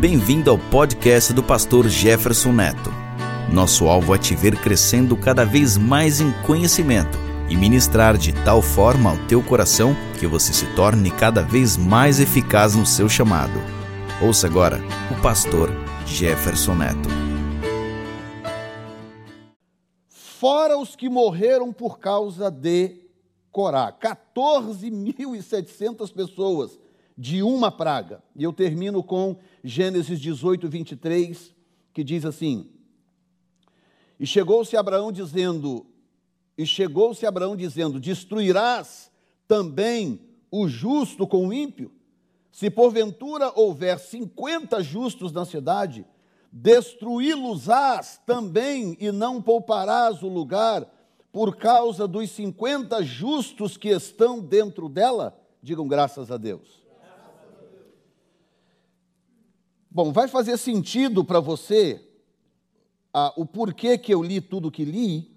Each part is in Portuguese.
Bem-vindo ao podcast do pastor Jefferson Neto. Nosso alvo é te ver crescendo cada vez mais em conhecimento e ministrar de tal forma ao teu coração que você se torne cada vez mais eficaz no seu chamado. Ouça agora o pastor Jefferson Neto. Fora os que morreram por causa de Corá, 14.700 pessoas de uma praga. E eu termino com Gênesis 18, 23, que diz assim: E chegou-se Abraão dizendo, e chegou-se Abraão dizendo: Destruirás também o justo com o ímpio? Se porventura houver cinquenta justos na cidade, destruí-los-ás também e não pouparás o lugar por causa dos cinquenta justos que estão dentro dela? Digam graças a Deus. Bom, vai fazer sentido para você ah, o porquê que eu li tudo que li,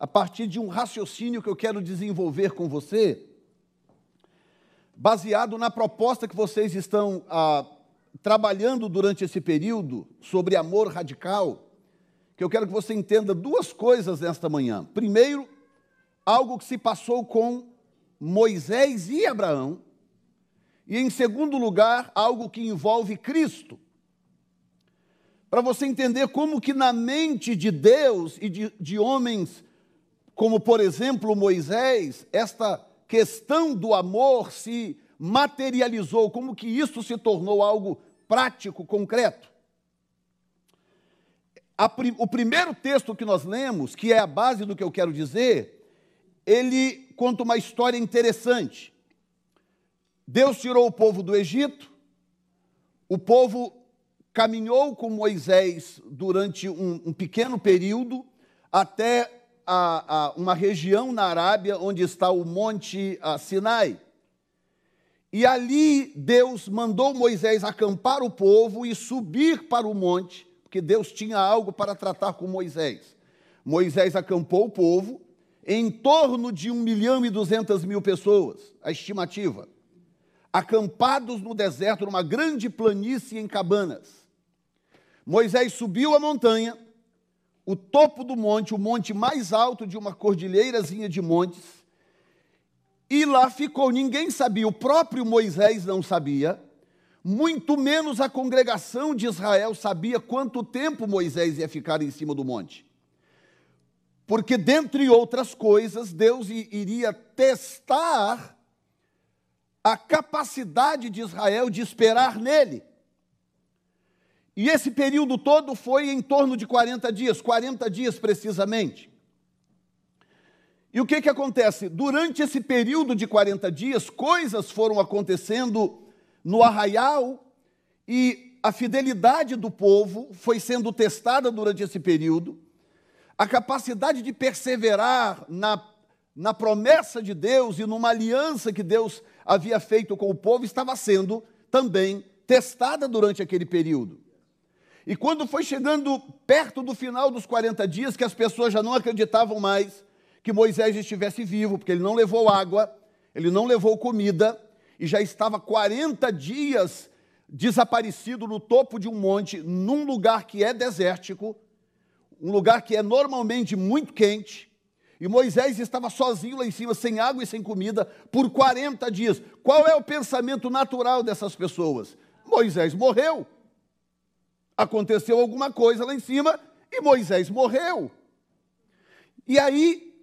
a partir de um raciocínio que eu quero desenvolver com você, baseado na proposta que vocês estão ah, trabalhando durante esse período sobre amor radical, que eu quero que você entenda duas coisas nesta manhã. Primeiro, algo que se passou com Moisés e Abraão, e, em segundo lugar, algo que envolve Cristo. Para você entender como que na mente de Deus e de, de homens, como por exemplo Moisés, esta questão do amor se materializou, como que isso se tornou algo prático, concreto. O primeiro texto que nós lemos, que é a base do que eu quero dizer, ele conta uma história interessante. Deus tirou o povo do Egito, o povo caminhou com Moisés durante um, um pequeno período até a, a, uma região na Arábia onde está o Monte Sinai. E ali Deus mandou Moisés acampar o povo e subir para o monte, porque Deus tinha algo para tratar com Moisés. Moisés acampou o povo em torno de 1 milhão e 200 mil pessoas, a estimativa acampados no deserto, numa grande planície em cabanas. Moisés subiu a montanha, o topo do monte, o monte mais alto de uma cordilheirazinha de montes, e lá ficou. Ninguém sabia, o próprio Moisés não sabia, muito menos a congregação de Israel sabia quanto tempo Moisés ia ficar em cima do monte. Porque, dentre outras coisas, Deus iria testar a capacidade de Israel de esperar nele. E esse período todo foi em torno de 40 dias, 40 dias precisamente. E o que, que acontece? Durante esse período de 40 dias, coisas foram acontecendo no arraial e a fidelidade do povo foi sendo testada durante esse período, a capacidade de perseverar na, na promessa de Deus e numa aliança que Deus havia feito com o povo estava sendo também testada durante aquele período. E quando foi chegando perto do final dos 40 dias, que as pessoas já não acreditavam mais que Moisés estivesse vivo, porque ele não levou água, ele não levou comida, e já estava 40 dias desaparecido no topo de um monte, num lugar que é desértico, um lugar que é normalmente muito quente, e Moisés estava sozinho lá em cima, sem água e sem comida, por 40 dias. Qual é o pensamento natural dessas pessoas? Moisés morreu. Aconteceu alguma coisa lá em cima e Moisés morreu. E aí,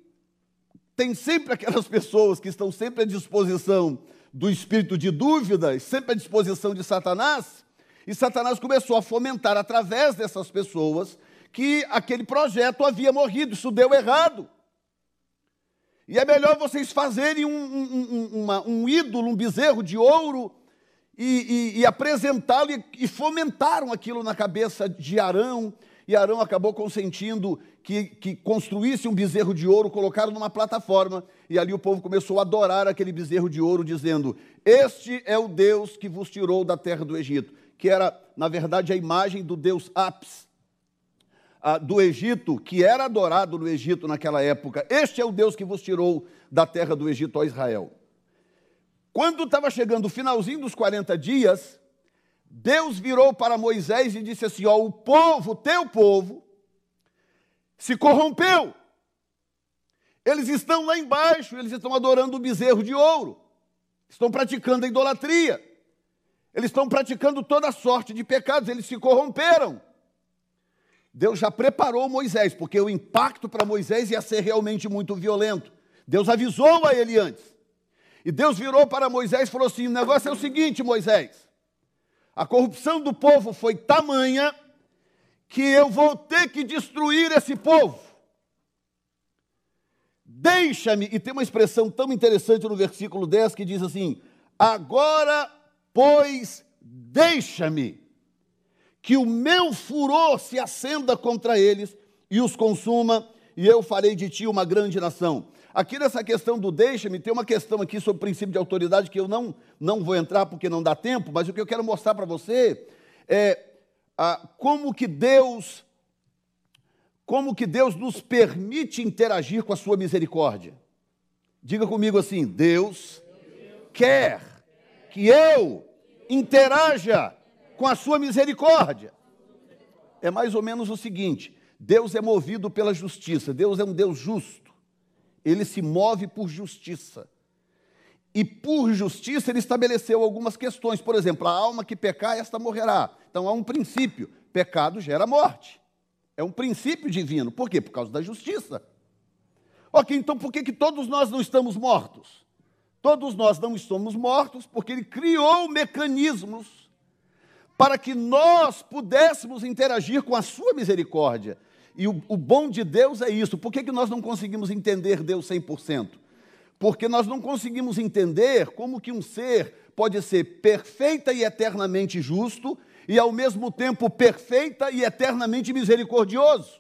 tem sempre aquelas pessoas que estão sempre à disposição do espírito de dúvidas, sempre à disposição de Satanás, e Satanás começou a fomentar através dessas pessoas que aquele projeto havia morrido, isso deu errado. E é melhor vocês fazerem um, um, um, uma, um ídolo, um bezerro de ouro e, e, e apresentá-lo e, e fomentaram aquilo na cabeça de Arão. E Arão acabou consentindo que, que construísse um bezerro de ouro, colocaram numa plataforma, e ali o povo começou a adorar aquele bezerro de ouro, dizendo: Este é o Deus que vos tirou da terra do Egito, que era, na verdade, a imagem do Deus Apis, ah, do Egito, que era adorado no Egito naquela época. Este é o Deus que vos tirou da terra do Egito, ó Israel. Quando estava chegando o finalzinho dos 40 dias, Deus virou para Moisés e disse assim: Ó, o povo, teu povo, se corrompeu. Eles estão lá embaixo, eles estão adorando o bezerro de ouro, estão praticando a idolatria, eles estão praticando toda sorte de pecados, eles se corromperam. Deus já preparou Moisés, porque o impacto para Moisés ia ser realmente muito violento. Deus avisou a ele antes. E Deus virou para Moisés e falou assim: o negócio é o seguinte, Moisés. A corrupção do povo foi tamanha que eu vou ter que destruir esse povo. Deixa-me, e tem uma expressão tão interessante no versículo 10 que diz assim: Agora, pois, deixa-me que o meu furor se acenda contra eles e os consuma, e eu farei de ti uma grande nação. Aqui nessa questão do deixa-me, tem uma questão aqui sobre o princípio de autoridade que eu não, não vou entrar porque não dá tempo, mas o que eu quero mostrar para você é como que Deus como que Deus nos permite interagir com a sua misericórdia. Diga comigo assim: Deus quer que eu interaja com a sua misericórdia. É mais ou menos o seguinte: Deus é movido pela justiça, Deus é um Deus justo, ele se move por justiça. E por justiça ele estabeleceu algumas questões, por exemplo, a alma que pecar, esta morrerá. Então há um princípio: pecado gera morte. É um princípio divino. Por quê? Por causa da justiça. Ok, então por que, que todos nós não estamos mortos? Todos nós não estamos mortos porque ele criou mecanismos para que nós pudéssemos interagir com a sua misericórdia. E o, o bom de Deus é isso. Por que, que nós não conseguimos entender Deus 100%? Porque nós não conseguimos entender como que um ser pode ser perfeita e eternamente justo e ao mesmo tempo perfeita e eternamente misericordioso.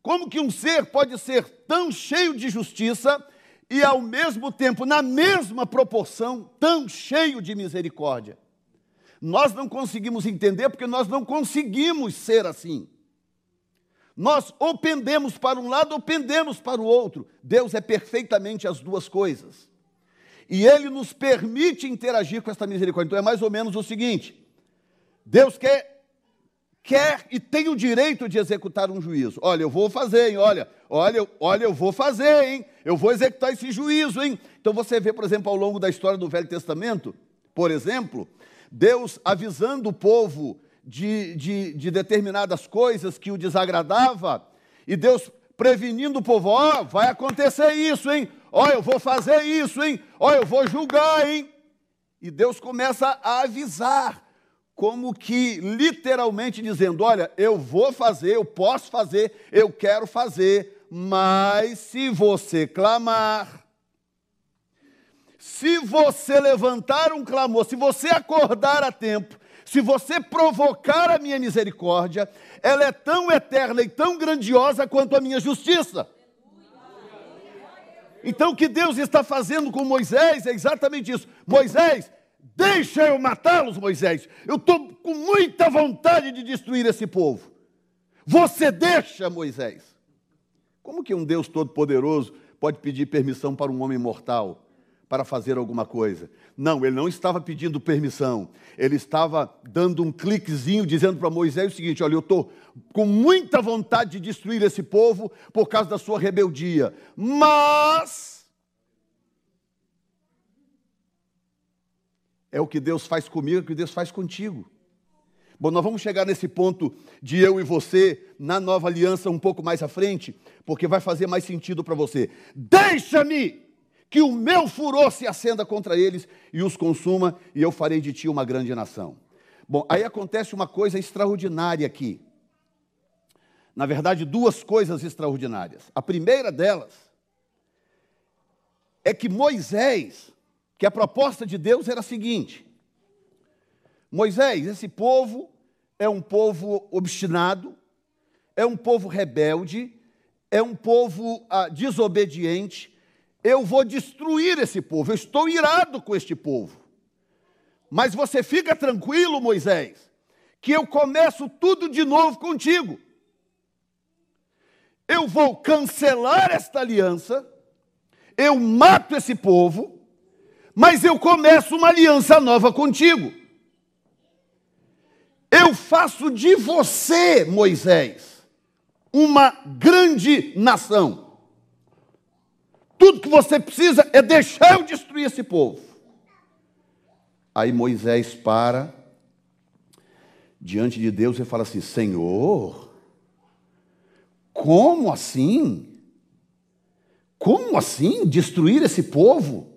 Como que um ser pode ser tão cheio de justiça e ao mesmo tempo, na mesma proporção, tão cheio de misericórdia? Nós não conseguimos entender porque nós não conseguimos ser assim. Nós ou pendemos para um lado ou pendemos para o outro. Deus é perfeitamente as duas coisas. E Ele nos permite interagir com esta misericórdia. Então é mais ou menos o seguinte: Deus quer, quer e tem o direito de executar um juízo. Olha, eu vou fazer, hein? Olha, olha, olha, eu vou fazer, hein? Eu vou executar esse juízo, hein? Então você vê, por exemplo, ao longo da história do Velho Testamento, por exemplo, Deus avisando o povo de, de, de determinadas coisas que o desagradava, e Deus prevenindo o povo: ó, oh, vai acontecer isso, hein? Ó, oh, eu vou fazer isso, hein? Ó, oh, eu vou julgar, hein? E Deus começa a avisar, como que literalmente dizendo: olha, eu vou fazer, eu posso fazer, eu quero fazer, mas se você clamar, se você levantar um clamor, se você acordar a tempo, se você provocar a minha misericórdia, ela é tão eterna e tão grandiosa quanto a minha justiça. Então, o que Deus está fazendo com Moisés é exatamente isso. Moisés, deixa eu matá-los, Moisés. Eu estou com muita vontade de destruir esse povo. Você deixa, Moisés. Como que um Deus todo-poderoso pode pedir permissão para um homem mortal? Para fazer alguma coisa. Não, ele não estava pedindo permissão. Ele estava dando um cliquezinho dizendo para Moisés o seguinte: olha, eu estou com muita vontade de destruir esse povo por causa da sua rebeldia. Mas. É o que Deus faz comigo, é o que Deus faz contigo. Bom, nós vamos chegar nesse ponto de eu e você na nova aliança um pouco mais à frente, porque vai fazer mais sentido para você. Deixa-me que o meu furor se acenda contra eles e os consuma, e eu farei de ti uma grande nação. Bom, aí acontece uma coisa extraordinária aqui. Na verdade, duas coisas extraordinárias. A primeira delas é que Moisés, que a proposta de Deus era a seguinte: Moisés, esse povo é um povo obstinado, é um povo rebelde, é um povo ah, desobediente, eu vou destruir esse povo, eu estou irado com este povo. Mas você fica tranquilo, Moisés, que eu começo tudo de novo contigo. Eu vou cancelar esta aliança, eu mato esse povo, mas eu começo uma aliança nova contigo. Eu faço de você, Moisés, uma grande nação. Tudo que você precisa é deixar eu destruir esse povo. Aí Moisés para diante de Deus e fala assim: Senhor, como assim? Como assim destruir esse povo?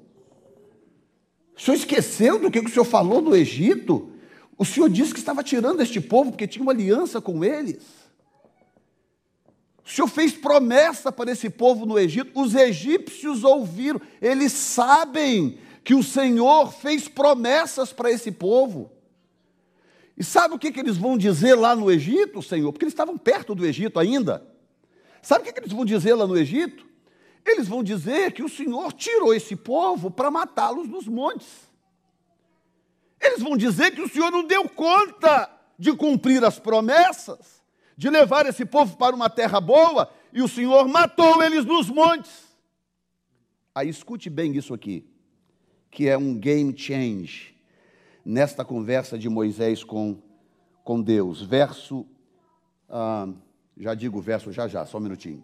O senhor esqueceu do que o senhor falou do Egito? O senhor disse que estava tirando este povo porque tinha uma aliança com eles. O senhor fez promessa para esse povo no Egito. Os egípcios ouviram, eles sabem que o Senhor fez promessas para esse povo. E sabe o que, que eles vão dizer lá no Egito, Senhor? Porque eles estavam perto do Egito ainda. Sabe o que, que eles vão dizer lá no Egito? Eles vão dizer que o Senhor tirou esse povo para matá-los nos montes. Eles vão dizer que o Senhor não deu conta de cumprir as promessas, de levar esse povo para uma terra boa, e o Senhor matou eles nos montes. Aí escute bem isso aqui, que é um game change nesta conversa de Moisés com, com Deus. Verso, ah, já digo verso já já, só um minutinho.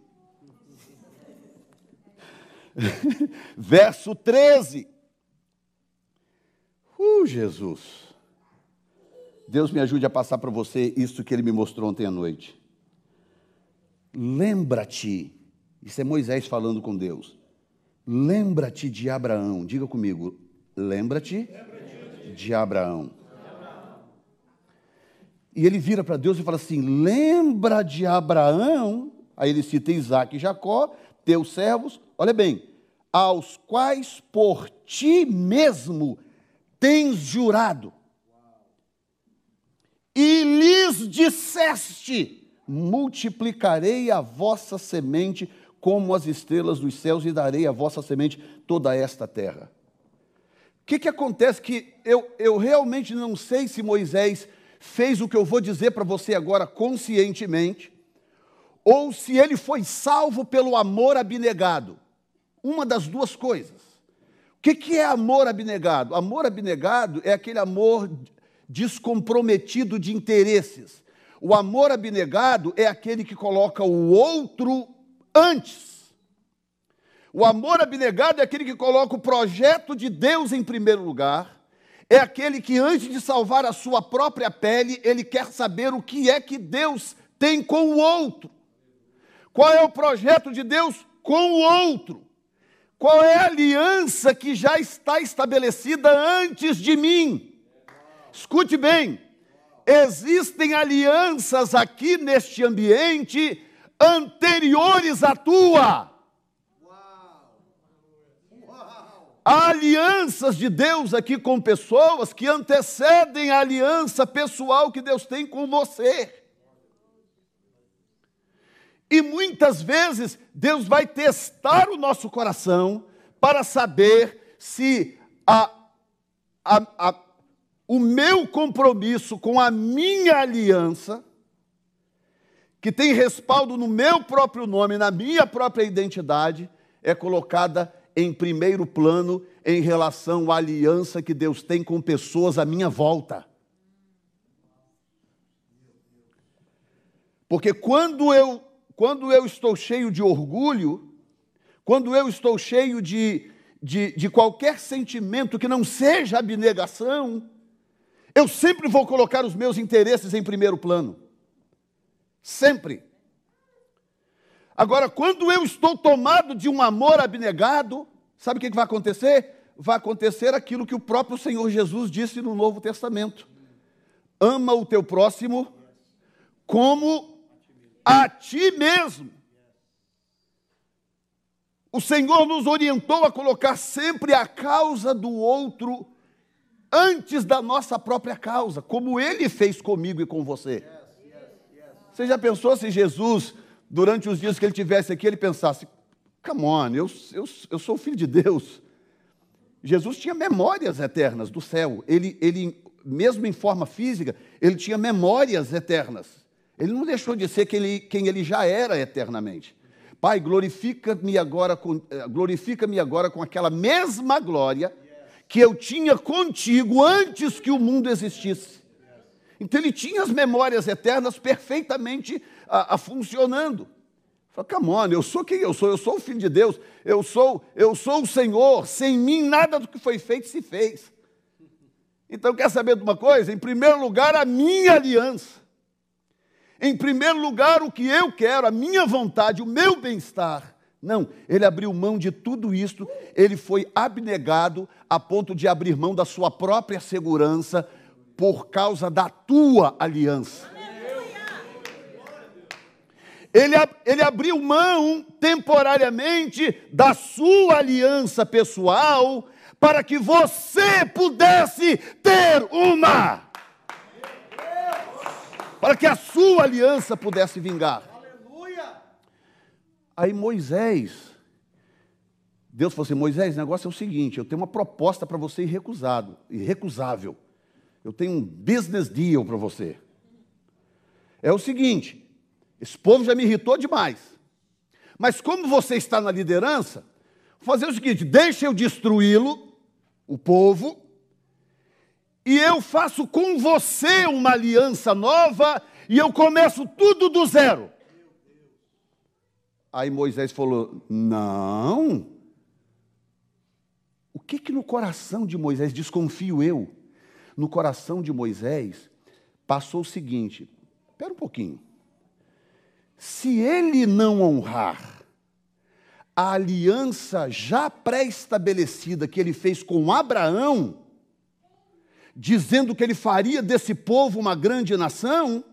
Verso 13. Uh, Jesus. Deus me ajude a passar para você isso que ele me mostrou ontem à noite. Lembra-te, isso é Moisés falando com Deus. Lembra-te de Abraão, diga comigo, lembra-te Lembra de Abraão. E ele vira para Deus e fala assim: lembra de Abraão, aí ele cita Isaac e Jacó, teus servos, olha bem, aos quais por ti mesmo tens jurado, e lhes disseste: multiplicarei a vossa semente como as estrelas dos céus, e darei a vossa semente toda esta terra. O que, que acontece que eu, eu realmente não sei se Moisés fez o que eu vou dizer para você agora conscientemente, ou se ele foi salvo pelo amor abnegado. Uma das duas coisas. O que, é amor abnegado? Amor abnegado é aquele amor descomprometido de interesses. O amor abnegado é aquele que coloca o outro antes. O amor abnegado é aquele que coloca o projeto de Deus em primeiro lugar. É aquele que, antes de salvar a sua própria pele, ele quer saber o que é que Deus tem com o outro. Qual é o projeto de Deus com o outro? Qual é a aliança que já está estabelecida antes de mim? Escute bem, existem alianças aqui neste ambiente anteriores à tua. Há alianças de Deus aqui com pessoas que antecedem a aliança pessoal que Deus tem com você. E muitas vezes Deus vai testar o nosso coração para saber se a, a, a, o meu compromisso com a minha aliança, que tem respaldo no meu próprio nome, na minha própria identidade, é colocada em primeiro plano em relação à aliança que Deus tem com pessoas à minha volta. Porque quando eu quando eu estou cheio de orgulho, quando eu estou cheio de, de, de qualquer sentimento que não seja abnegação, eu sempre vou colocar os meus interesses em primeiro plano. Sempre. Agora, quando eu estou tomado de um amor abnegado, sabe o que vai acontecer? Vai acontecer aquilo que o próprio Senhor Jesus disse no Novo Testamento: ama o teu próximo como a ti mesmo. O Senhor nos orientou a colocar sempre a causa do outro antes da nossa própria causa, como ele fez comigo e com você. Você já pensou se Jesus, durante os dias que ele tivesse aqui, ele pensasse: come on, eu, eu, eu sou filho de Deus. Jesus tinha memórias eternas do céu. Ele, ele, mesmo em forma física, ele tinha memórias eternas. Ele não deixou de ser quem ele, já era eternamente. Pai, glorifica-me agora, eh, glorifica-me agora com aquela mesma glória que eu tinha contigo antes que o mundo existisse. Então ele tinha as memórias eternas perfeitamente a, a funcionando. Falei, come on, eu sou quem eu sou, eu sou o filho de Deus, eu sou, eu sou o Senhor, sem mim nada do que foi feito se fez. Então quer saber de uma coisa? Em primeiro lugar, a minha aliança. Em primeiro lugar, o que eu quero, a minha vontade, o meu bem-estar. Não, ele abriu mão de tudo isto, ele foi abnegado a ponto de abrir mão da sua própria segurança por causa da tua aliança. Ele, ele abriu mão temporariamente da sua aliança pessoal para que você pudesse ter uma. Para que a sua aliança pudesse vingar. Aí Moisés, Deus falou assim: Moisés, o negócio é o seguinte: eu tenho uma proposta para você irrecusado, irrecusável. Eu tenho um business deal para você. É o seguinte: esse povo já me irritou demais. Mas como você está na liderança, vou fazer o seguinte: deixa eu destruí-lo, o povo, e eu faço com você uma aliança nova e eu começo tudo do zero. Aí Moisés falou: Não. O que que no coração de Moisés, desconfio eu, no coração de Moisés, passou o seguinte: espera um pouquinho. Se ele não honrar a aliança já pré-estabelecida que ele fez com Abraão, dizendo que ele faria desse povo uma grande nação,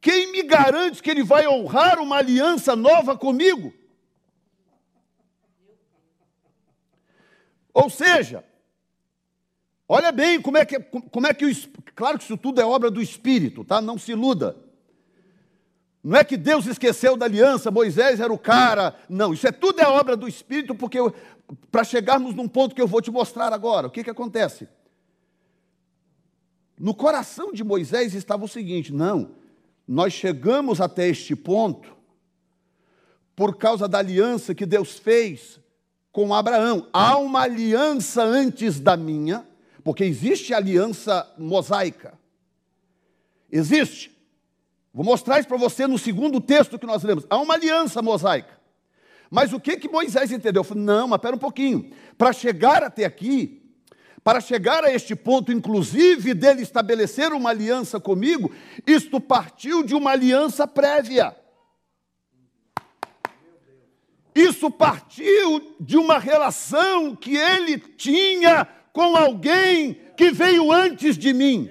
quem me garante que ele vai honrar uma aliança nova comigo? Ou seja, olha bem como é que, como é que o, claro que isso tudo é obra do Espírito, tá? Não se iluda. Não é que Deus esqueceu da aliança, Moisés era o cara. Não, isso é tudo é obra do Espírito, porque para chegarmos num ponto que eu vou te mostrar agora, o que, que acontece? No coração de Moisés estava o seguinte: não, nós chegamos até este ponto por causa da aliança que Deus fez com Abraão. Há uma aliança antes da minha, porque existe aliança mosaica. Existe. Vou mostrar isso para você no segundo texto que nós lemos. Há uma aliança mosaica. Mas o que que Moisés entendeu? Falei, não, mas espera um pouquinho. Para chegar até aqui, para chegar a este ponto, inclusive, dele estabelecer uma aliança comigo, isto partiu de uma aliança prévia. Isso partiu de uma relação que ele tinha com alguém que veio antes de mim.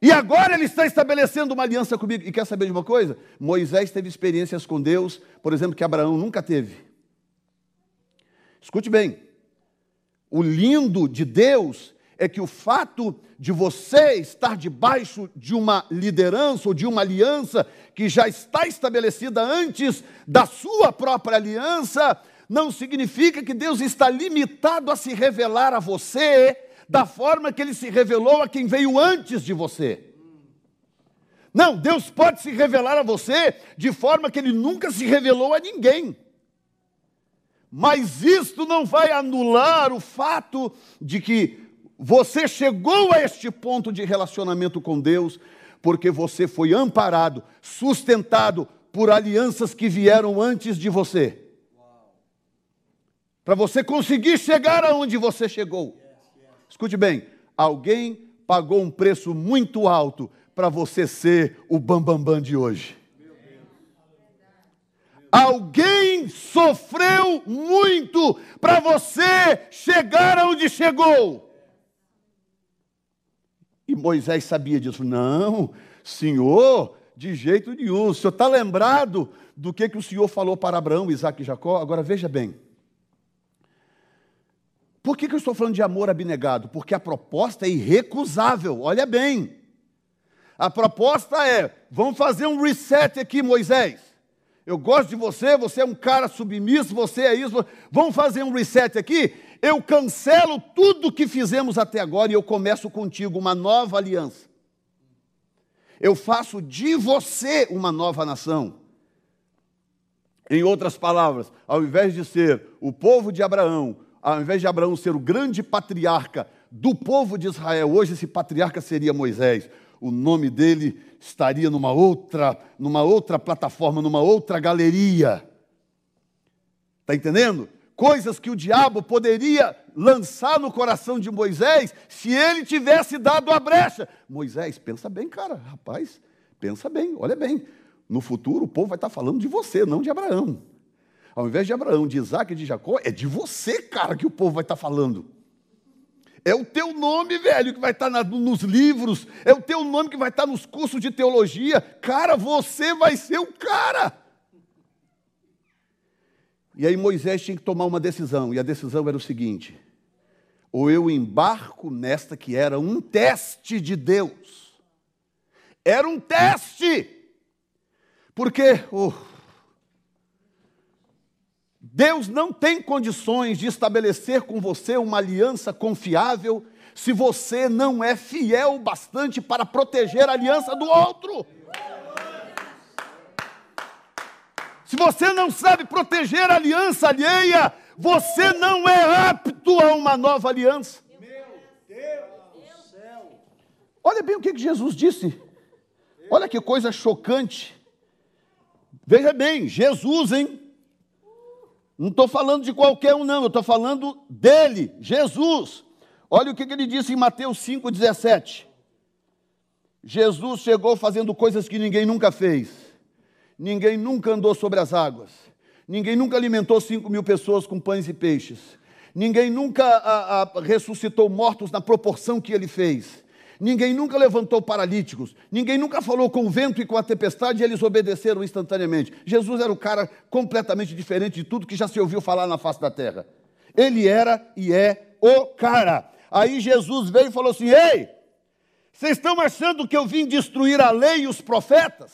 E agora ele está estabelecendo uma aliança comigo. E quer saber de uma coisa? Moisés teve experiências com Deus, por exemplo, que Abraão nunca teve. Escute bem. O lindo de Deus é que o fato de você estar debaixo de uma liderança ou de uma aliança que já está estabelecida antes da sua própria aliança, não significa que Deus está limitado a se revelar a você da forma que ele se revelou a quem veio antes de você. Não, Deus pode se revelar a você de forma que ele nunca se revelou a ninguém. Mas isto não vai anular o fato de que você chegou a este ponto de relacionamento com Deus porque você foi amparado, sustentado por alianças que vieram antes de você. Para você conseguir chegar aonde você chegou. Escute bem, alguém pagou um preço muito alto para você ser o bambambam bam, bam de hoje. Alguém sofreu muito para você chegar aonde chegou. E Moisés sabia disso. Não, Senhor, de jeito nenhum. O senhor está lembrado do que, que o Senhor falou para Abraão, Isaac e Jacó? Agora veja bem. Por que, que eu estou falando de amor abnegado? Porque a proposta é irrecusável. Olha bem. A proposta é: vamos fazer um reset aqui, Moisés eu gosto de você, você é um cara submisso, você é isso. Vamos fazer um reset aqui? Eu cancelo tudo que fizemos até agora e eu começo contigo uma nova aliança. Eu faço de você uma nova nação. Em outras palavras, ao invés de ser o povo de Abraão, ao invés de Abraão ser o grande patriarca do povo de Israel. Hoje esse patriarca seria Moisés. O nome dele estaria numa outra, numa outra plataforma, numa outra galeria. Está entendendo? Coisas que o diabo poderia lançar no coração de Moisés se ele tivesse dado a brecha. Moisés, pensa bem, cara, rapaz, pensa bem, olha bem. No futuro o povo vai estar falando de você, não de Abraão. Ao invés de Abraão, de Isaac e de Jacó, é de você, cara, que o povo vai estar falando. É o teu nome, velho, que vai estar na, nos livros, é o teu nome que vai estar nos cursos de teologia. Cara, você vai ser o cara. E aí Moisés tinha que tomar uma decisão, e a decisão era o seguinte: ou eu embarco nesta que era um teste de Deus. Era um teste. Porque oh, Deus não tem condições de estabelecer com você uma aliança confiável se você não é fiel bastante para proteger a aliança do outro. Se você não sabe proteger a aliança alheia, você não é apto a uma nova aliança. Olha bem o que Jesus disse. Olha que coisa chocante. Veja bem, Jesus, hein? Não estou falando de qualquer um, não, eu estou falando dele, Jesus. Olha o que, que ele disse em Mateus 5,17. Jesus chegou fazendo coisas que ninguém nunca fez. Ninguém nunca andou sobre as águas. Ninguém nunca alimentou cinco mil pessoas com pães e peixes. Ninguém nunca a, a, ressuscitou mortos na proporção que ele fez. Ninguém nunca levantou paralíticos. Ninguém nunca falou com o vento e com a tempestade e eles obedeceram instantaneamente. Jesus era o cara completamente diferente de tudo que já se ouviu falar na face da terra. Ele era e é o cara. Aí Jesus veio e falou assim: Ei, vocês estão achando que eu vim destruir a lei e os profetas?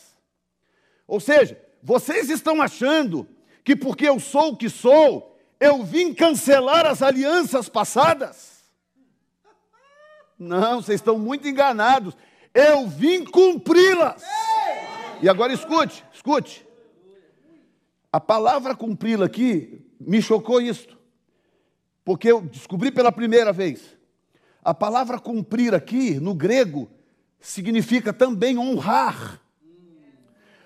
Ou seja, vocês estão achando que porque eu sou o que sou, eu vim cancelar as alianças passadas? Não, vocês estão muito enganados. Eu vim cumpri-las. E agora escute, escute. A palavra cumpri-la aqui me chocou isto. Porque eu descobri pela primeira vez. A palavra cumprir aqui, no grego, significa também honrar.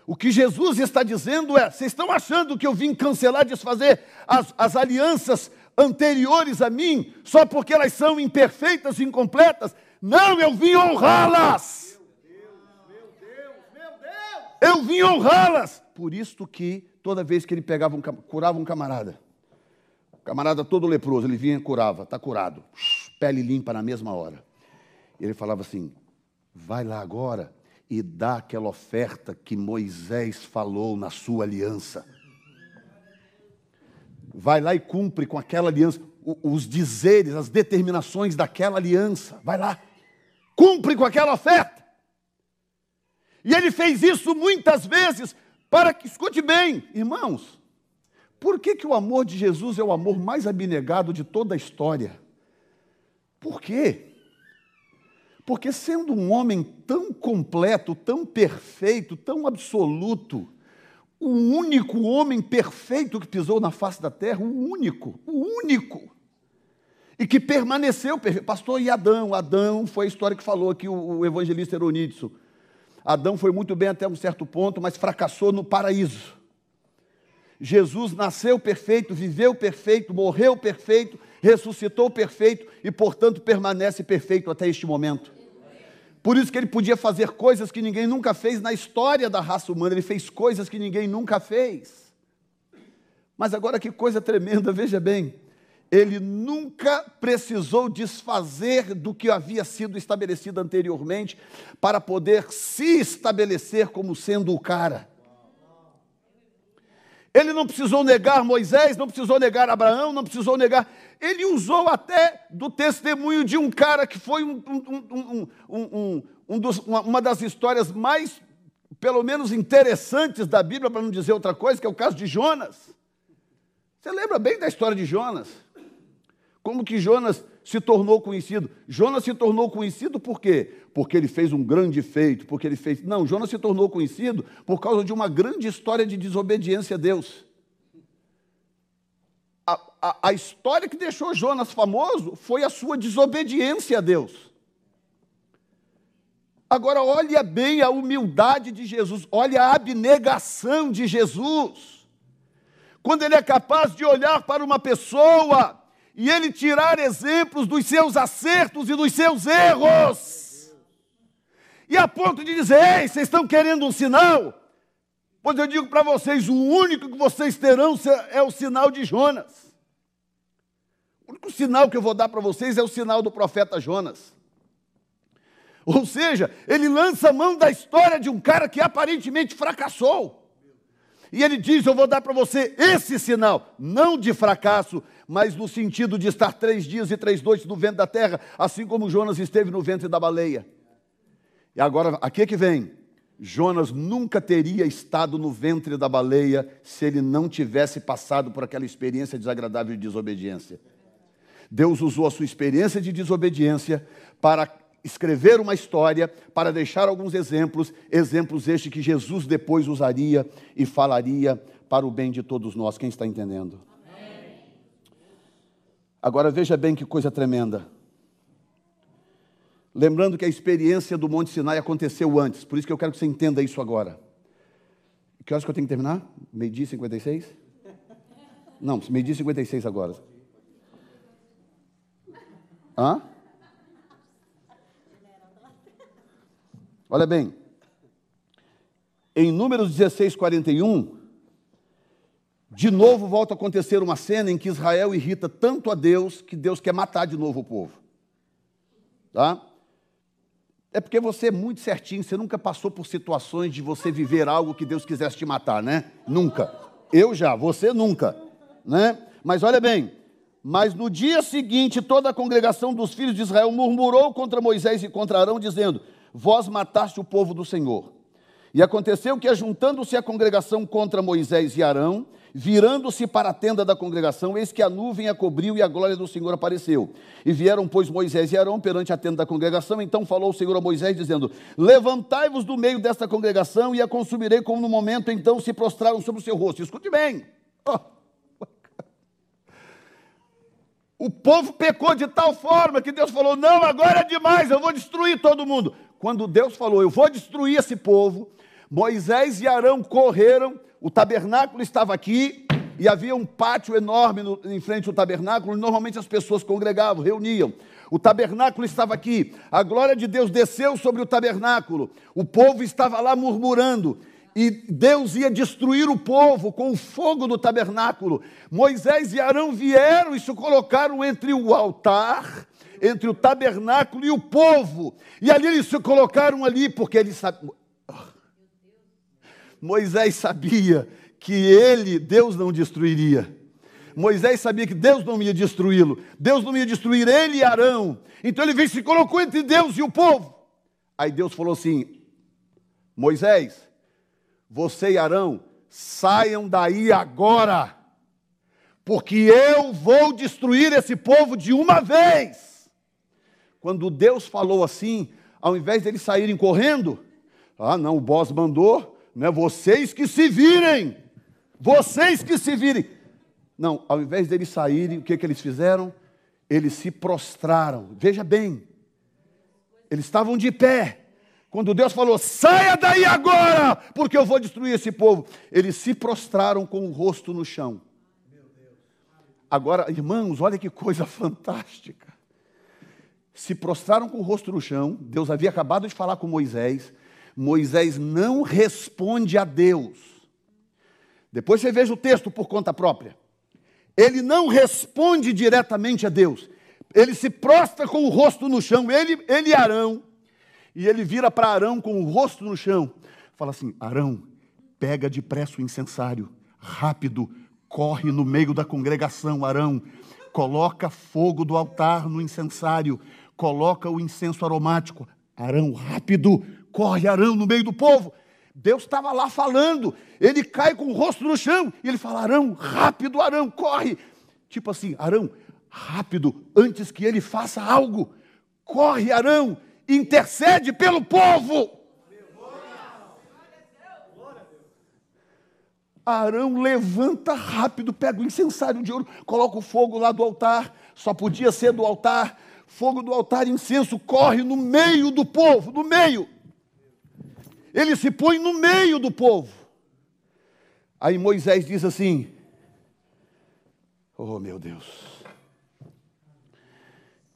O que Jesus está dizendo é: vocês estão achando que eu vim cancelar, desfazer as, as alianças anteriores a mim, só porque elas são imperfeitas e incompletas? Não, eu vim honrá-las. Eu vim honrá-las. Por isso que toda vez que ele pegava um, curava um camarada, camarada todo leproso, ele vinha e curava, está curado, pele limpa na mesma hora. Ele falava assim: vai lá agora e dá aquela oferta que Moisés falou na sua aliança. Vai lá e cumpre com aquela aliança, os dizeres, as determinações daquela aliança. Vai lá, cumpre com aquela oferta. E ele fez isso muitas vezes para que, escute bem, irmãos, por que, que o amor de Jesus é o amor mais abnegado de toda a história? Por quê? Porque sendo um homem tão completo, tão perfeito, tão absoluto, o único homem perfeito que pisou na face da terra, o único, o único, e que permaneceu perfeito. Pastor, e Adão? Adão foi a história que falou aqui o, evangelista Eronitso. Adão foi muito bem até um certo ponto, mas fracassou no paraíso. Jesus nasceu perfeito, viveu perfeito, morreu perfeito, ressuscitou perfeito e, portanto, permanece perfeito até este momento. Por isso que ele podia fazer coisas que ninguém nunca fez na história da raça humana, ele fez coisas que ninguém nunca fez. Mas agora que coisa tremenda, veja bem, ele nunca precisou desfazer do que havia sido estabelecido anteriormente para poder se estabelecer como sendo o cara. Ele não precisou negar Moisés, não precisou negar Abraão, não precisou negar. Ele usou até do testemunho de um cara que foi um, um, um, dos, uma, uma das histórias mais, pelo menos, interessantes da Bíblia, para não dizer outra coisa, que é o caso de Jonas. Você lembra bem da história de Jonas? Como que Jonas se tornou conhecido? Jonas se tornou conhecido por quê? Porque ele fez um grande feito, porque ele fez. Não, Jonas se tornou conhecido por causa de uma grande história de desobediência a Deus. A, a, a história que deixou Jonas famoso foi a sua desobediência a Deus. Agora, olha bem a humildade de Jesus, olha a abnegação de Jesus. Quando ele é capaz de olhar para uma pessoa e ele tirar exemplos dos seus acertos e dos seus erros. E a ponto de dizer: Ei, vocês estão querendo um sinal? Pois eu digo para vocês: o único que vocês terão é o sinal de Jonas. O único sinal que eu vou dar para vocês é o sinal do profeta Jonas. Ou seja, ele lança a mão da história de um cara que aparentemente fracassou. E ele diz: Eu vou dar para você esse sinal, não de fracasso, mas no sentido de estar três dias e três noites no ventre da terra, assim como Jonas esteve no ventre da baleia. E agora, aqui que vem. Jonas nunca teria estado no ventre da baleia se ele não tivesse passado por aquela experiência desagradável de desobediência. Deus usou a sua experiência de desobediência para escrever uma história, para deixar alguns exemplos, exemplos estes que Jesus depois usaria e falaria para o bem de todos nós. Quem está entendendo? Amém. Agora veja bem que coisa tremenda. Lembrando que a experiência do Monte Sinai aconteceu antes, por isso que eu quero que você entenda isso agora. Que horas que eu tenho que terminar? Meio-dia e 56? Não, meio-dia e 56 agora. Hã? Olha bem, em Números 16, 41, de novo volta a acontecer uma cena em que Israel irrita tanto a Deus que Deus quer matar de novo o povo. Tá? É porque você é muito certinho, você nunca passou por situações de você viver algo que Deus quisesse te matar, né? Nunca. Eu já, você nunca, né? Mas olha bem, mas no dia seguinte toda a congregação dos filhos de Israel murmurou contra Moisés e contra Arão, dizendo: vós mataste o povo do Senhor. E aconteceu que, ajuntando-se a congregação contra Moisés e Arão, virando-se para a tenda da congregação, eis que a nuvem a cobriu e a glória do Senhor apareceu. E vieram, pois, Moisés e Arão perante a tenda da congregação. Então falou o Senhor a Moisés, dizendo: Levantai-vos do meio desta congregação e a consumirei, como no momento então se prostraram sobre o seu rosto. Escute bem. O povo pecou de tal forma que Deus falou: Não, agora é demais, eu vou destruir todo mundo quando Deus falou, eu vou destruir esse povo, Moisés e Arão correram, o tabernáculo estava aqui, e havia um pátio enorme no, em frente ao tabernáculo, normalmente as pessoas congregavam, reuniam. O tabernáculo estava aqui, a glória de Deus desceu sobre o tabernáculo, o povo estava lá murmurando, e Deus ia destruir o povo com o fogo do tabernáculo. Moisés e Arão vieram e se colocaram entre o altar entre o tabernáculo e o povo. E ali eles se colocaram ali porque eles sabiam. Moisés sabia que ele, Deus não destruiria. Moisés sabia que Deus não ia destruí-lo. Deus não ia destruir ele e Arão. Então ele veio se colocou entre Deus e o povo. Aí Deus falou assim: Moisés, você e Arão, saiam daí agora, porque eu vou destruir esse povo de uma vez. Quando Deus falou assim, ao invés deles saírem correndo, ah, não, o boss mandou, né, vocês que se virem, vocês que se virem. Não, ao invés deles saírem, o que, que eles fizeram? Eles se prostraram. Veja bem, eles estavam de pé. Quando Deus falou, saia daí agora, porque eu vou destruir esse povo. Eles se prostraram com o rosto no chão. Agora, irmãos, olha que coisa fantástica se prostraram com o rosto no chão. Deus havia acabado de falar com Moisés. Moisés não responde a Deus. Depois você veja o texto por conta própria. Ele não responde diretamente a Deus. Ele se prostra com o rosto no chão, ele, ele e Arão. E ele vira para Arão com o rosto no chão. Fala assim: Arão, pega depressa o incensário, rápido, corre no meio da congregação, Arão. Coloca fogo do altar no incensário, coloca o incenso aromático. Arão, rápido, corre Arão no meio do povo. Deus estava lá falando, ele cai com o rosto no chão, e ele fala: Arão, rápido, Arão, corre. Tipo assim, Arão, rápido, antes que ele faça algo. Corre, Arão, intercede pelo povo. Arão levanta rápido, pega o incensário de ouro, coloca o fogo lá do altar, só podia ser do altar, fogo do altar, incenso, corre no meio do povo, no meio. Ele se põe no meio do povo. Aí Moisés diz assim: Oh meu Deus.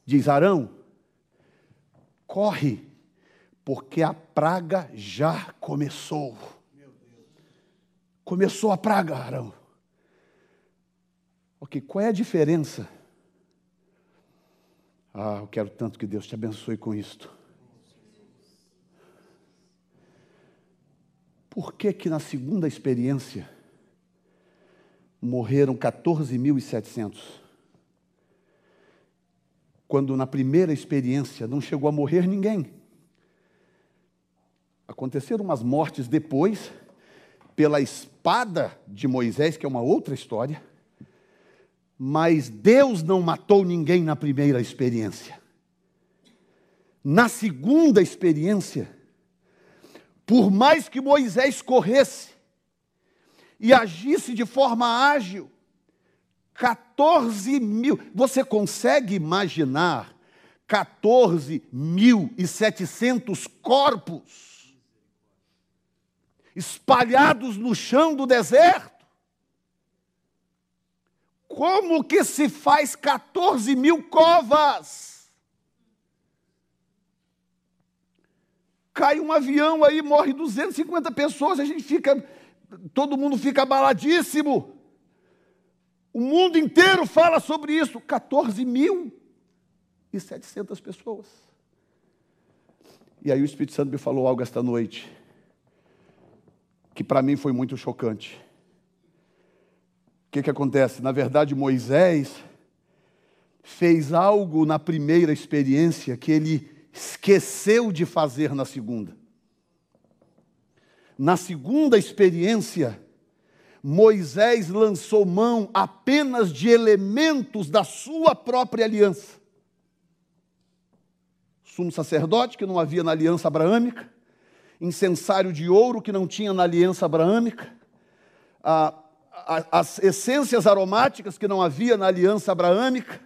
Diz Arão: corre, porque a praga já começou. Começou a praga, Arão. Ok, qual é a diferença? Ah, eu quero tanto que Deus te abençoe com isto. Por que que na segunda experiência morreram 14.700? Quando na primeira experiência não chegou a morrer ninguém. Aconteceram umas mortes depois, pela espada de Moisés, que é uma outra história, mas Deus não matou ninguém na primeira experiência. Na segunda experiência, por mais que Moisés corresse e agisse de forma ágil, 14 mil, você consegue imaginar 14.700 corpos espalhados no chão do deserto? Como que se faz 14 mil covas? cai um avião aí, morre 250 pessoas, a gente fica, todo mundo fica abaladíssimo. O mundo inteiro fala sobre isso, 14 mil e 700 pessoas. E aí o Espírito Santo me falou algo esta noite, que para mim foi muito chocante. O que, que acontece? Na verdade, Moisés fez algo na primeira experiência que ele esqueceu de fazer na segunda. Na segunda experiência, Moisés lançou mão apenas de elementos da sua própria aliança. Sumo sacerdote, que não havia na aliança abraâmica, incensário de ouro, que não tinha na aliança abraâmica, a, as essências aromáticas, que não havia na aliança abraâmica,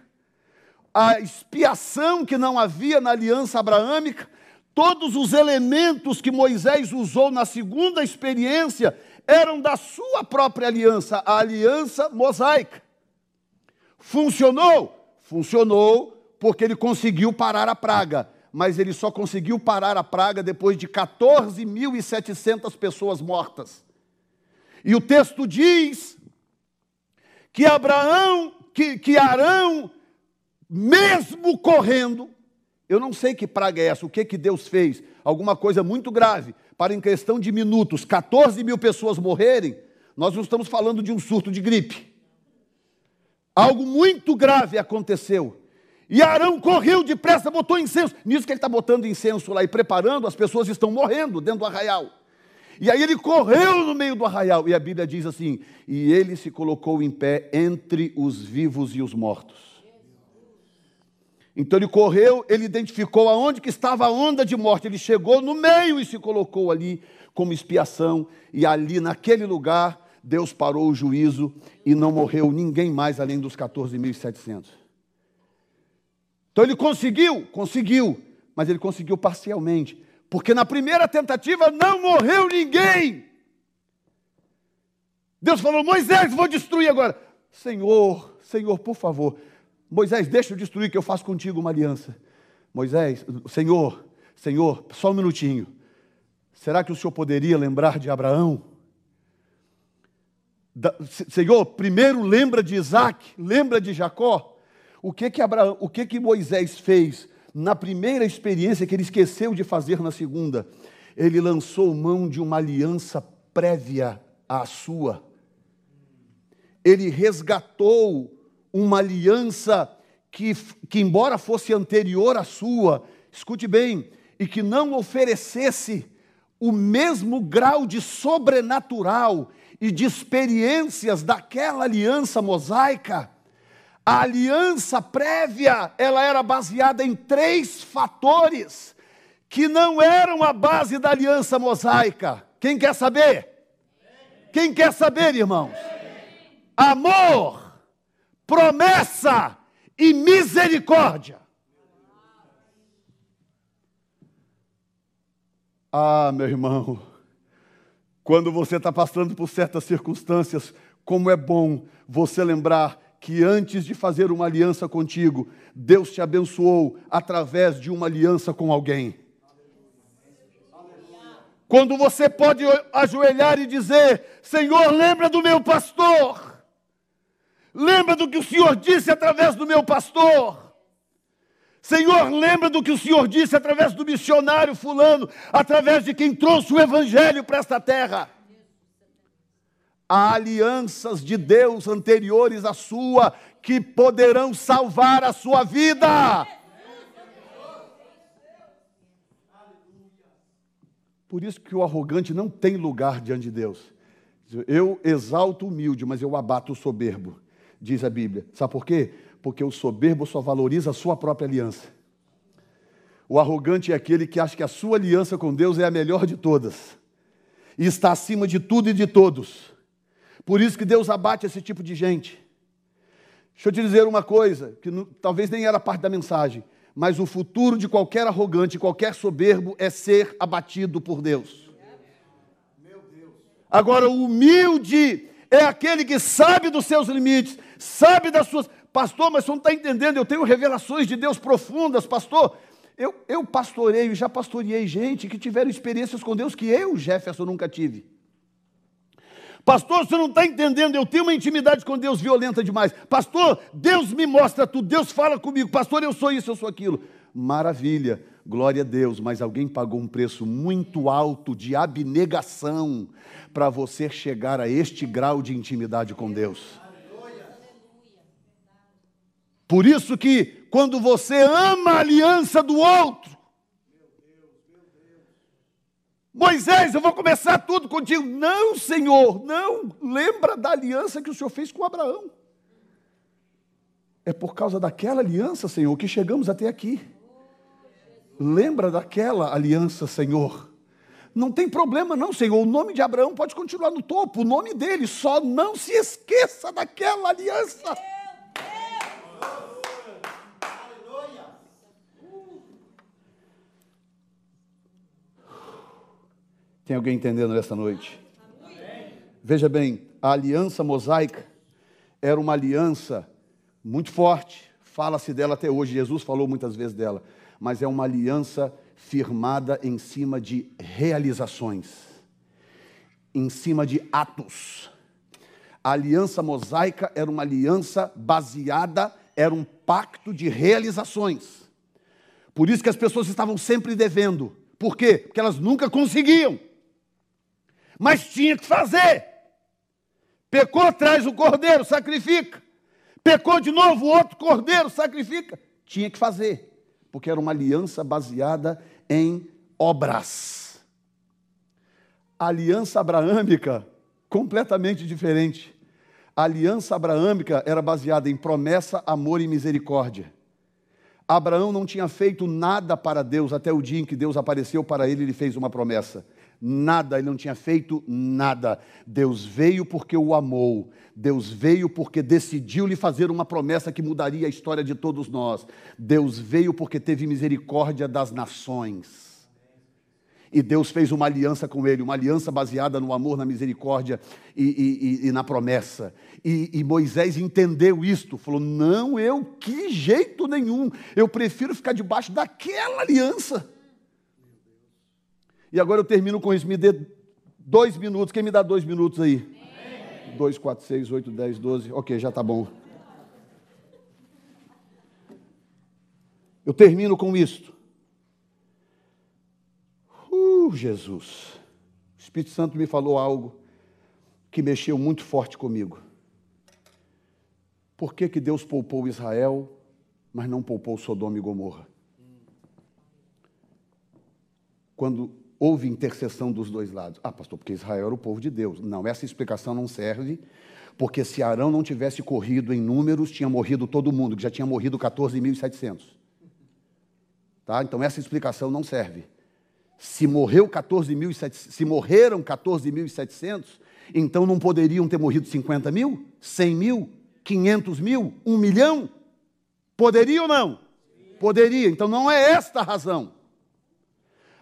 a expiação que não havia na aliança abraâmica, todos os elementos que Moisés usou na segunda experiência eram da sua própria aliança, a aliança mosaica. Funcionou? Funcionou porque ele conseguiu parar a praga, mas ele só conseguiu parar a praga depois de 14.700 pessoas mortas. E o texto diz que Abraão, que, que Arão mesmo correndo, eu não sei que praga é essa, o que, que Deus fez, alguma coisa muito grave, para em questão de minutos 14 mil pessoas morrerem, nós não estamos falando de um surto de gripe. Algo muito grave aconteceu. E Arão correu depressa, botou incenso. Nisso que ele está botando incenso lá e preparando, as pessoas estão morrendo dentro do arraial. E aí ele correu no meio do arraial. E a Bíblia diz assim: E ele se colocou em pé entre os vivos e os mortos. Então ele correu, ele identificou aonde que estava a onda de morte, ele chegou no meio e se colocou ali como expiação, e ali naquele lugar Deus parou o juízo e não morreu ninguém mais além dos 14.700. Então ele conseguiu, conseguiu, mas ele conseguiu parcialmente, porque na primeira tentativa não morreu ninguém. Deus falou: Moisés, vou destruir agora. Senhor, Senhor, por favor, Moisés, deixa eu destruir que eu faço contigo uma aliança. Moisés, Senhor, Senhor, só um minutinho. Será que o Senhor poderia lembrar de Abraão? Da, Senhor, primeiro lembra de Isaac, lembra de Jacó. O que que, Abraão, o que que Moisés fez na primeira experiência que ele esqueceu de fazer na segunda? Ele lançou mão de uma aliança prévia à sua. Ele resgatou uma aliança que, que, embora fosse anterior à sua, escute bem, e que não oferecesse o mesmo grau de sobrenatural e de experiências daquela aliança mosaica. A aliança prévia, ela era baseada em três fatores que não eram a base da aliança mosaica. Quem quer saber? Quem quer saber, irmãos? Amor, promessa e misericórdia. Ah, meu irmão, quando você está passando por certas circunstâncias, como é bom você lembrar que antes de fazer uma aliança contigo, Deus te abençoou através de uma aliança com alguém. Quando você pode ajoelhar e dizer: Senhor, lembra do meu pastor, lembra do que o Senhor disse através do meu pastor. Senhor, lembra do que o Senhor disse através do missionário Fulano, através de quem trouxe o Evangelho para esta terra. Há alianças de Deus anteriores à sua que poderão salvar a sua vida. Por isso que o arrogante não tem lugar diante de Deus. Eu exalto o humilde, mas eu abato o soberbo, diz a Bíblia. Sabe por quê? porque o soberbo só valoriza a sua própria aliança. O arrogante é aquele que acha que a sua aliança com Deus é a melhor de todas e está acima de tudo e de todos. Por isso que Deus abate esse tipo de gente. Deixa eu te dizer uma coisa, que não, talvez nem era parte da mensagem, mas o futuro de qualquer arrogante, qualquer soberbo é ser abatido por Deus. Agora, o humilde é aquele que sabe dos seus limites, sabe das suas. Pastor, mas você não está entendendo, eu tenho revelações de Deus profundas, pastor. Eu, eu pastoreio, já pastoreei gente que tiveram experiências com Deus que eu, Jefferson, nunca tive. Pastor, você não está entendendo, eu tenho uma intimidade com Deus violenta demais. Pastor, Deus me mostra tudo, Deus fala comigo. Pastor, eu sou isso, eu sou aquilo. Maravilha, glória a Deus, mas alguém pagou um preço muito alto de abnegação para você chegar a este grau de intimidade com Deus. Por isso que quando você ama a aliança do outro, Moisés, eu vou começar tudo contigo. Não, Senhor, não. Lembra da aliança que o Senhor fez com Abraão. É por causa daquela aliança, Senhor, que chegamos até aqui. Lembra daquela aliança, Senhor. Não tem problema, não, Senhor. O nome de Abraão pode continuar no topo, o nome dele. Só não se esqueça daquela aliança. Tem alguém entendendo nessa noite? Veja bem, a aliança mosaica era uma aliança muito forte, fala-se dela até hoje, Jesus falou muitas vezes dela, mas é uma aliança firmada em cima de realizações, em cima de atos. A aliança mosaica era uma aliança baseada, era um pacto de realizações. Por isso que as pessoas estavam sempre devendo. Por quê? Porque elas nunca conseguiam mas tinha que fazer. Pecou, traz o cordeiro, sacrifica. Pecou de novo, outro cordeiro, sacrifica. Tinha que fazer, porque era uma aliança baseada em obras. A aliança abraâmica, completamente diferente. A aliança abraâmica era baseada em promessa, amor e misericórdia. Abraão não tinha feito nada para Deus até o dia em que Deus apareceu para ele e lhe fez uma promessa nada, ele não tinha feito nada. Deus veio porque o amou. Deus veio porque decidiu lhe fazer uma promessa que mudaria a história de todos nós. Deus veio porque teve misericórdia das nações. E Deus fez uma aliança com ele, uma aliança baseada no amor, na misericórdia e, e, e, e na promessa. E, Moisés entendeu isto, falou: Não, eu, que jeito nenhum, eu prefiro ficar debaixo daquela aliança. E agora eu termino com isso. Me dê dois minutos. Quem me dá dois minutos aí? Amém. Dois, quatro, seis, oito, dez, doze. Ok, já está bom. Eu termino com isto. Uh, Jesus. O Espírito Santo me falou algo que mexeu muito forte comigo. Por que, que Deus poupou Israel, mas não poupou Sodoma e Gomorra? Quando houve intercessão dos dois lados. Ah, pastor, porque Israel era o povo de Deus. Não, essa explicação não serve, porque se Arão não tivesse corrido em números, tinha morrido todo mundo, que já tinha morrido 14.700. Tá? Então essa explicação não serve. Se, morreu 14.700, se morreram 14.700, então não poderiam ter morrido 50 mil, 100 mil, 500 mil, 1 milhão? Poderia ou não? Poderia. Então não é esta a razão.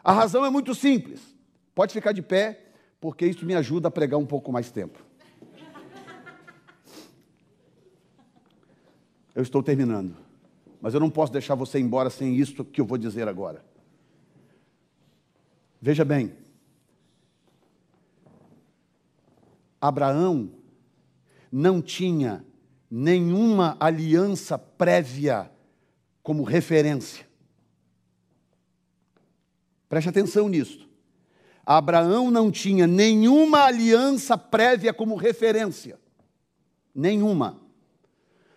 A razão é muito simples. Pode ficar de pé, porque isso me ajuda a pregar um pouco mais tempo. Eu estou terminando. Mas eu não posso deixar você embora sem isso que eu vou dizer agora. Veja bem. Abraão não tinha nenhuma aliança prévia como referência. Preste atenção nisso. Abraão não tinha nenhuma aliança prévia como referência. Nenhuma.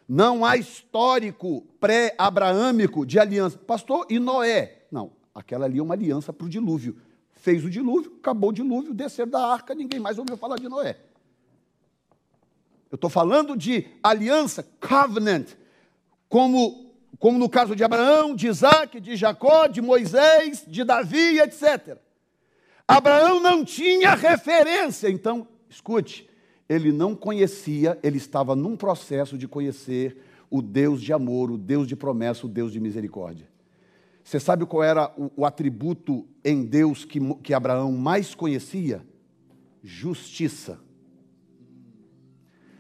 Não há histórico pré-abraâmico de aliança. Pastor, e Noé? Não, aquela ali é uma aliança para o dilúvio. Fez o dilúvio, acabou o dilúvio, descer da arca, ninguém mais ouviu falar de Noé. Eu estou falando de aliança, covenant, como, como no caso de Abraão, de Isaac, de Jacó, de Moisés, de Davi, etc. Abraão não tinha referência, então, escute, ele não conhecia, ele estava num processo de conhecer o Deus de amor, o Deus de promessa, o Deus de misericórdia. Você sabe qual era o, o atributo em Deus que, que Abraão mais conhecia? Justiça.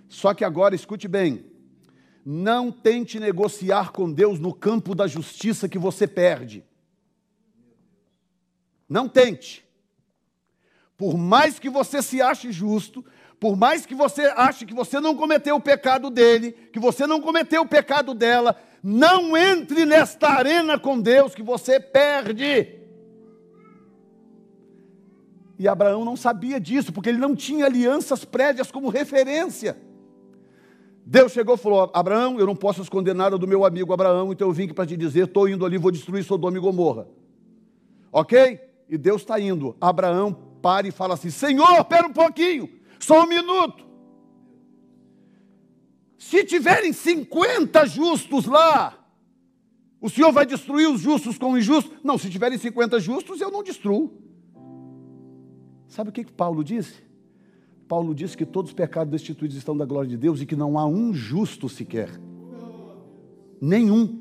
Só que agora, escute bem, não tente negociar com Deus no campo da justiça que você perde. Não tente. Por mais que você se ache justo, por mais que você ache que você não cometeu o pecado dele, que você não cometeu o pecado dela, não entre nesta arena com Deus que você perde. E Abraão não sabia disso, porque ele não tinha alianças prévias como referência. Deus chegou e falou: Abraão, eu não posso esconder nada do meu amigo Abraão, então eu vim aqui para te dizer: estou indo ali, vou destruir Sodoma e Gomorra. Ok? E Deus está indo. Abraão para e fala assim: Senhor, espera um pouquinho. Só um minuto. Se tiverem 50 justos lá, o Senhor vai destruir os justos com os injustos? Não, se tiverem 50 justos, eu não destruo. Sabe o que, que Paulo disse? Paulo disse que todos os pecados destituídos estão da glória de Deus e que não há um justo sequer. Nenhum.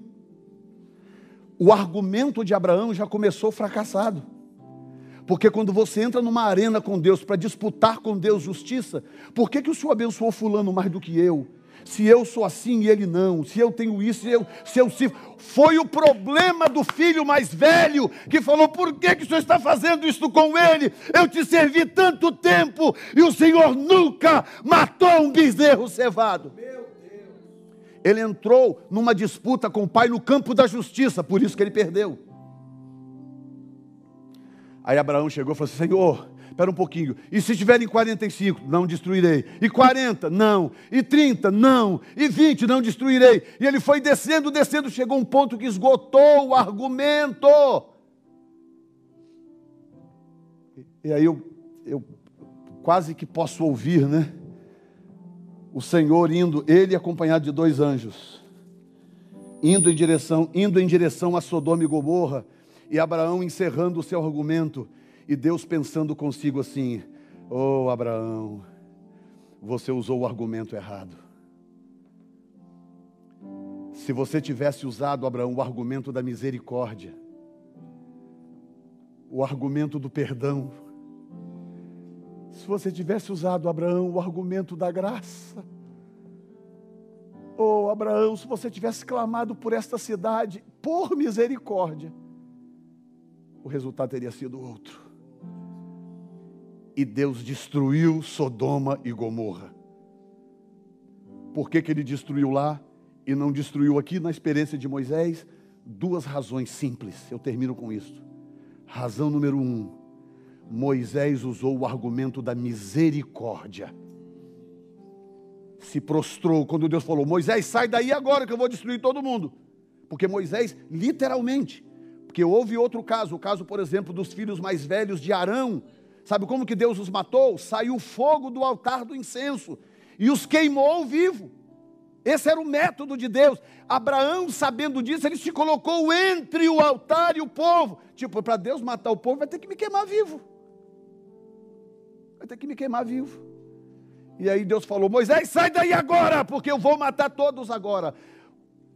O argumento de Abraão já começou fracassado. Porque quando você entra numa arena com Deus para disputar com Deus justiça, por que, que o Senhor abençoou fulano mais do que eu? Se eu sou assim e ele não, se eu tenho isso, se eu, se eu se foi o problema do filho mais velho que falou: por que, que o senhor está fazendo isso com ele? Eu te servi tanto tempo e o senhor nunca matou um bezerro cevado. Ele entrou numa disputa com o pai no campo da justiça, por isso que ele perdeu. Aí Abraão chegou e falou assim: Senhor, espera um pouquinho. E se tiverem 45, não destruirei. E 40, não. E 30, não. E 20, não destruirei. E ele foi descendo, descendo, chegou um ponto que esgotou o argumento. E aí eu, eu quase que posso ouvir, né? O Senhor indo, ele acompanhado de dois anjos, indo em direção, indo em direção a Sodoma e Gomorra e Abraão encerrando o seu argumento, e Deus pensando consigo assim: Oh, Abraão, você usou o argumento errado. Se você tivesse usado, Abraão, o argumento da misericórdia, o argumento do perdão, se você tivesse usado, Abraão, o argumento da graça, oh, Abraão, se você tivesse clamado por esta cidade, por misericórdia, o resultado teria sido outro. E Deus destruiu Sodoma e Gomorra. Por que, que ele destruiu lá e não destruiu aqui na experiência de Moisés? Duas razões simples, eu termino com isso. Razão número um: Moisés usou o argumento da misericórdia. Se prostrou quando Deus falou: Moisés, sai daí agora que eu vou destruir todo mundo. Porque Moisés, literalmente, porque houve outro caso, o caso, por exemplo, dos filhos mais velhos de Arão. Sabe como que Deus os matou? Saiu fogo do altar do incenso e os queimou vivo. Esse era o método de Deus. Abraão, sabendo disso, ele se colocou entre o altar e o povo. Tipo, para Deus matar o povo, vai ter que me queimar vivo. Vai ter que me queimar vivo. E aí Deus falou: Moisés, sai daí agora, porque eu vou matar todos agora.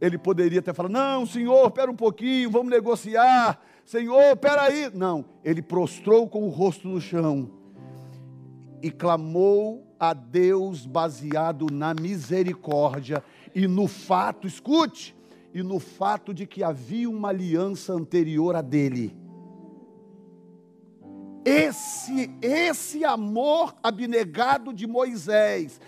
Ele poderia ter falado: Não, Senhor, espera um pouquinho, vamos negociar. Senhor, espera aí. Não, ele prostrou com o rosto no chão e clamou a Deus baseado na misericórdia e no fato, escute, e no fato de que havia uma aliança anterior a dele. Esse, esse amor abnegado de Moisés,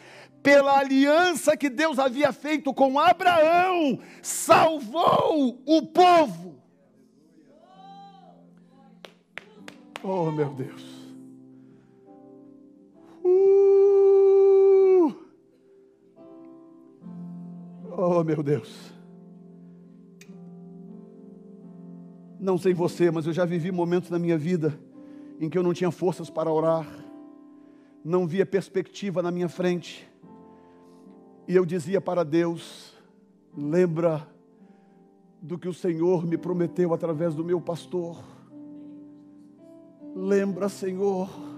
pela aliança que Deus havia feito com Abraão, salvou o povo. Oh, meu Deus. Uh! Oh, meu Deus. Não sei você, mas eu já vivi momentos na minha vida em que eu não tinha forças para orar, não via perspectiva na minha frente, e eu dizia para Deus: lembra do que o Senhor me prometeu através do meu pastor. Lembra, Senhor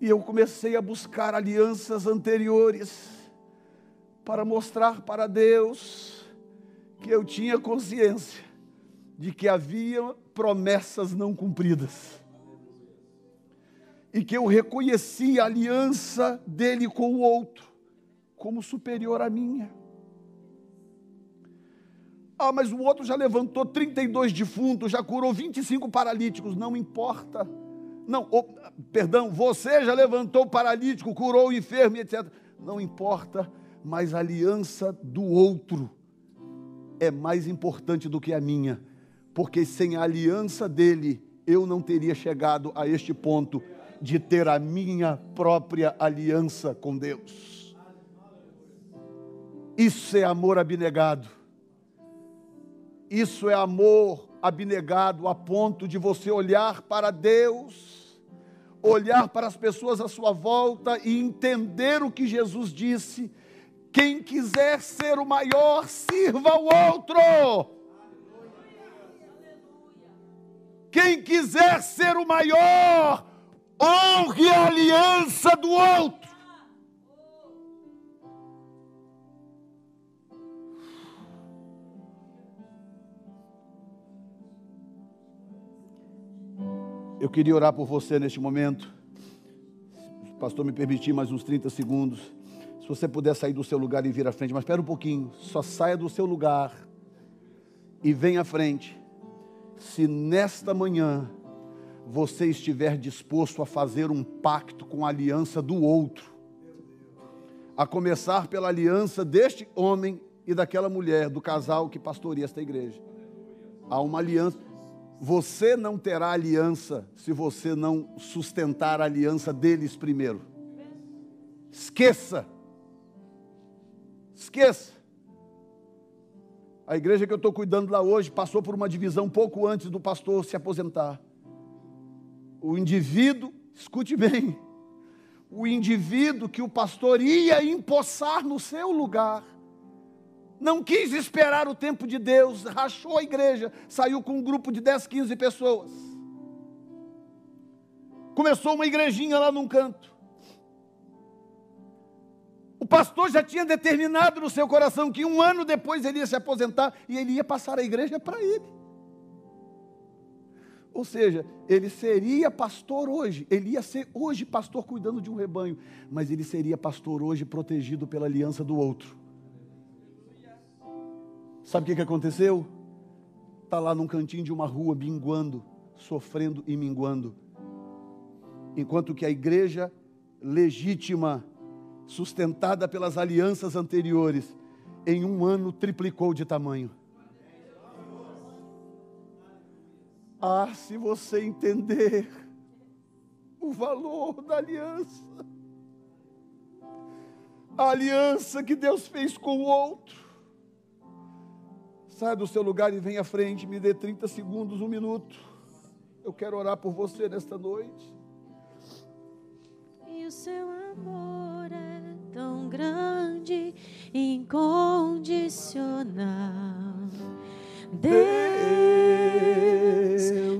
e eu comecei a buscar alianças anteriores para mostrar para Deus que eu tinha consciência de que havia promessas não cumpridas. E que eu reconhecia a aliança dele com o outro como superior à minha. Ah, mas o outro já levantou 32 defuntos, já curou 25 paralíticos, não importa não, oh, perdão, você já levantou o paralítico, curou o enfermo, etc. Não importa, mas a aliança do outro é mais importante do que a minha, porque sem a aliança dele, eu não teria chegado a este ponto de ter a minha própria aliança com Deus. Isso é amor abnegado. Isso é amor abnegado a ponto de você olhar para Deus olhar para as pessoas à sua volta e entender o que Jesus disse. Quem quiser ser o maior, sirva o outro. Quem quiser ser o maior, honre a aliança do outro. Eu queria orar por você neste momento. Se o pastor me permitir mais uns 30 segundos. Se você puder sair do seu lugar e vir à frente, mas espera um pouquinho. Só saia do seu lugar e venha à frente. Se nesta manhã você estiver disposto a fazer um pacto com a aliança do outro, a começar pela aliança deste homem e daquela mulher, do casal que pastoreia esta igreja. Há uma aliança. Você não terá aliança se você não sustentar a aliança deles primeiro. Esqueça. Esqueça. A igreja que eu estou cuidando lá hoje passou por uma divisão pouco antes do pastor se aposentar. O indivíduo, escute bem, o indivíduo que o pastor ia empossar no seu lugar não quis esperar o tempo de Deus, rachou a igreja, saiu com um grupo de 10, 15 pessoas. Começou uma igrejinha lá num canto. O pastor já tinha determinado no seu coração que um ano depois ele ia se aposentar e ele ia passar a igreja para ele. Ou seja, ele seria pastor hoje, ele ia ser hoje pastor cuidando de um rebanho, mas ele seria pastor hoje protegido pela aliança do outro. Sabe o que, que aconteceu? Está lá num cantinho de uma rua, binguando, sofrendo e minguando. Enquanto que a igreja legítima, sustentada pelas alianças anteriores, em um ano triplicou de tamanho. Ah, se você entender o valor da aliança, a aliança que Deus fez com o outro, Saia do seu lugar e venha à frente, me dê 30 segundos, um minuto. Eu quero orar por você nesta noite. E o seu amor é tão grande, incondicional. Deus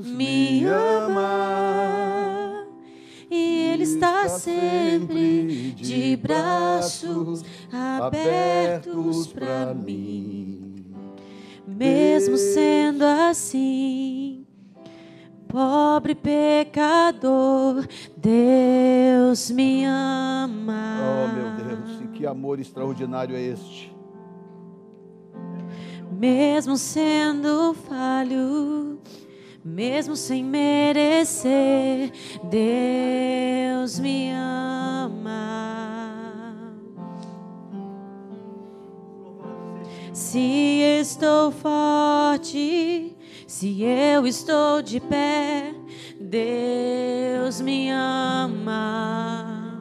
me ama e Ele está sempre de braços abertos para mim. Mesmo sendo assim, pobre pecador, Deus me ama. Oh, meu Deus, e que amor extraordinário é este. Mesmo sendo falho, mesmo sem merecer, Deus me ama. Se estou forte, se eu estou de pé, Deus me ama.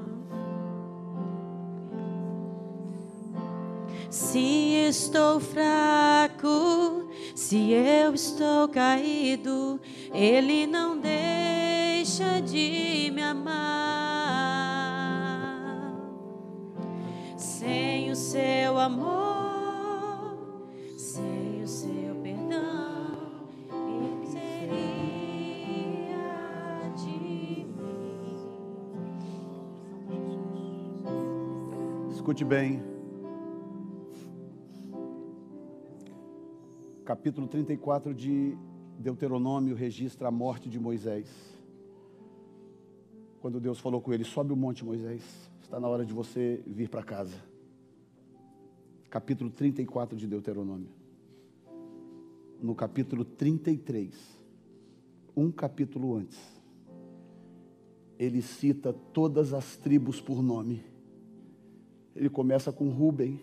Se estou fraco, se eu estou caído, Ele não deixa de me amar. Sem o seu amor, Escute bem. capítulo 34 de Deuteronômio registra a morte de Moisés. Quando Deus falou com ele: Sobe o monte, Moisés, está na hora de você vir para casa. Capítulo 34 de Deuteronômio. No capítulo 33, um capítulo antes, ele cita todas as tribos por nome. Ele começa com Ruben,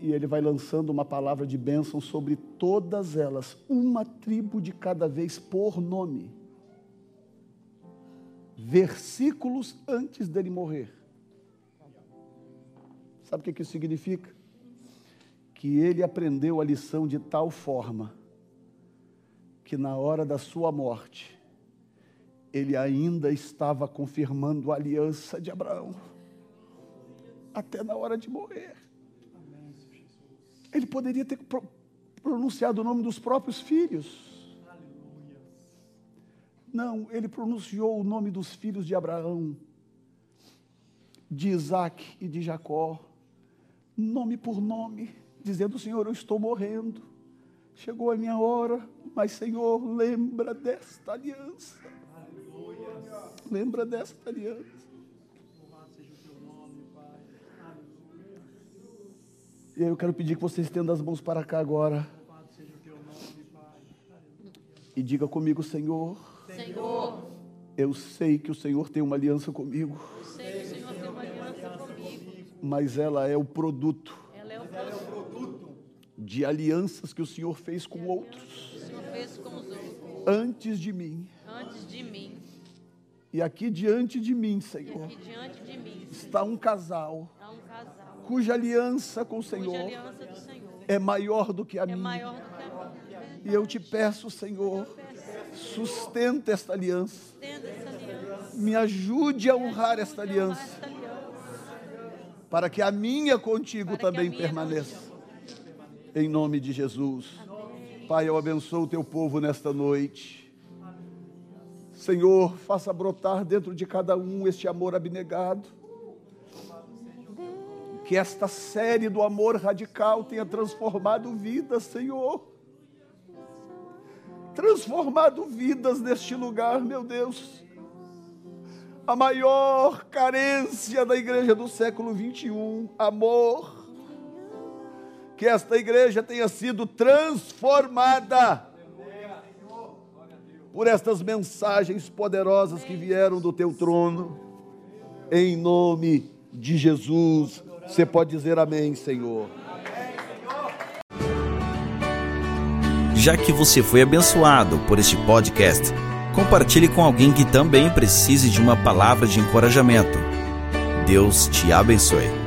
e ele vai lançando uma palavra de bênção sobre todas elas, uma tribo de cada vez por nome. Versículos antes dele morrer. Sabe o que isso significa? Que ele aprendeu a lição de tal forma que na hora da sua morte, ele ainda estava confirmando a aliança de Abraão, até na hora de morrer. Ele poderia ter pronunciado o nome dos próprios filhos. Não, ele pronunciou o nome dos filhos de Abraão, de Isaac e de Jacó, nome por nome, dizendo: Senhor, eu estou morrendo, chegou a minha hora, mas Senhor, lembra desta aliança. Lembra desta aliança. Eu quero pedir que você estenda as mãos para cá agora. E diga comigo, Senhor. Senhor. Eu sei que o Senhor tem uma aliança comigo. Eu sei que o Senhor tem uma aliança comigo. Mas ela é o produto. Ela é o produto de alianças que o Senhor fez com outros. O Senhor fez com os outros. Antes de mim. Antes de mim. E aqui diante de mim, Senhor. E aqui diante de mim. Está um casal cuja aliança com o Senhor, Senhor é maior do que a é minha. Maior do que a. E eu te peço, Senhor, sustenta esta aliança. Me ajude a honrar esta aliança. Para que a minha contigo também permaneça. Em nome de Jesus. Pai, eu abençoo o teu povo nesta noite. Senhor, faça brotar dentro de cada um este amor abnegado que esta série do amor radical tenha transformado vidas, Senhor. Transformado vidas neste lugar, meu Deus. A maior carência da igreja do século 21, amor. Que esta igreja tenha sido transformada por estas mensagens poderosas que vieram do teu trono, em nome de Jesus. Você pode dizer amém, Senhor. Já que você foi abençoado por este podcast, compartilhe com alguém que também precise de uma palavra de encorajamento. Deus te abençoe.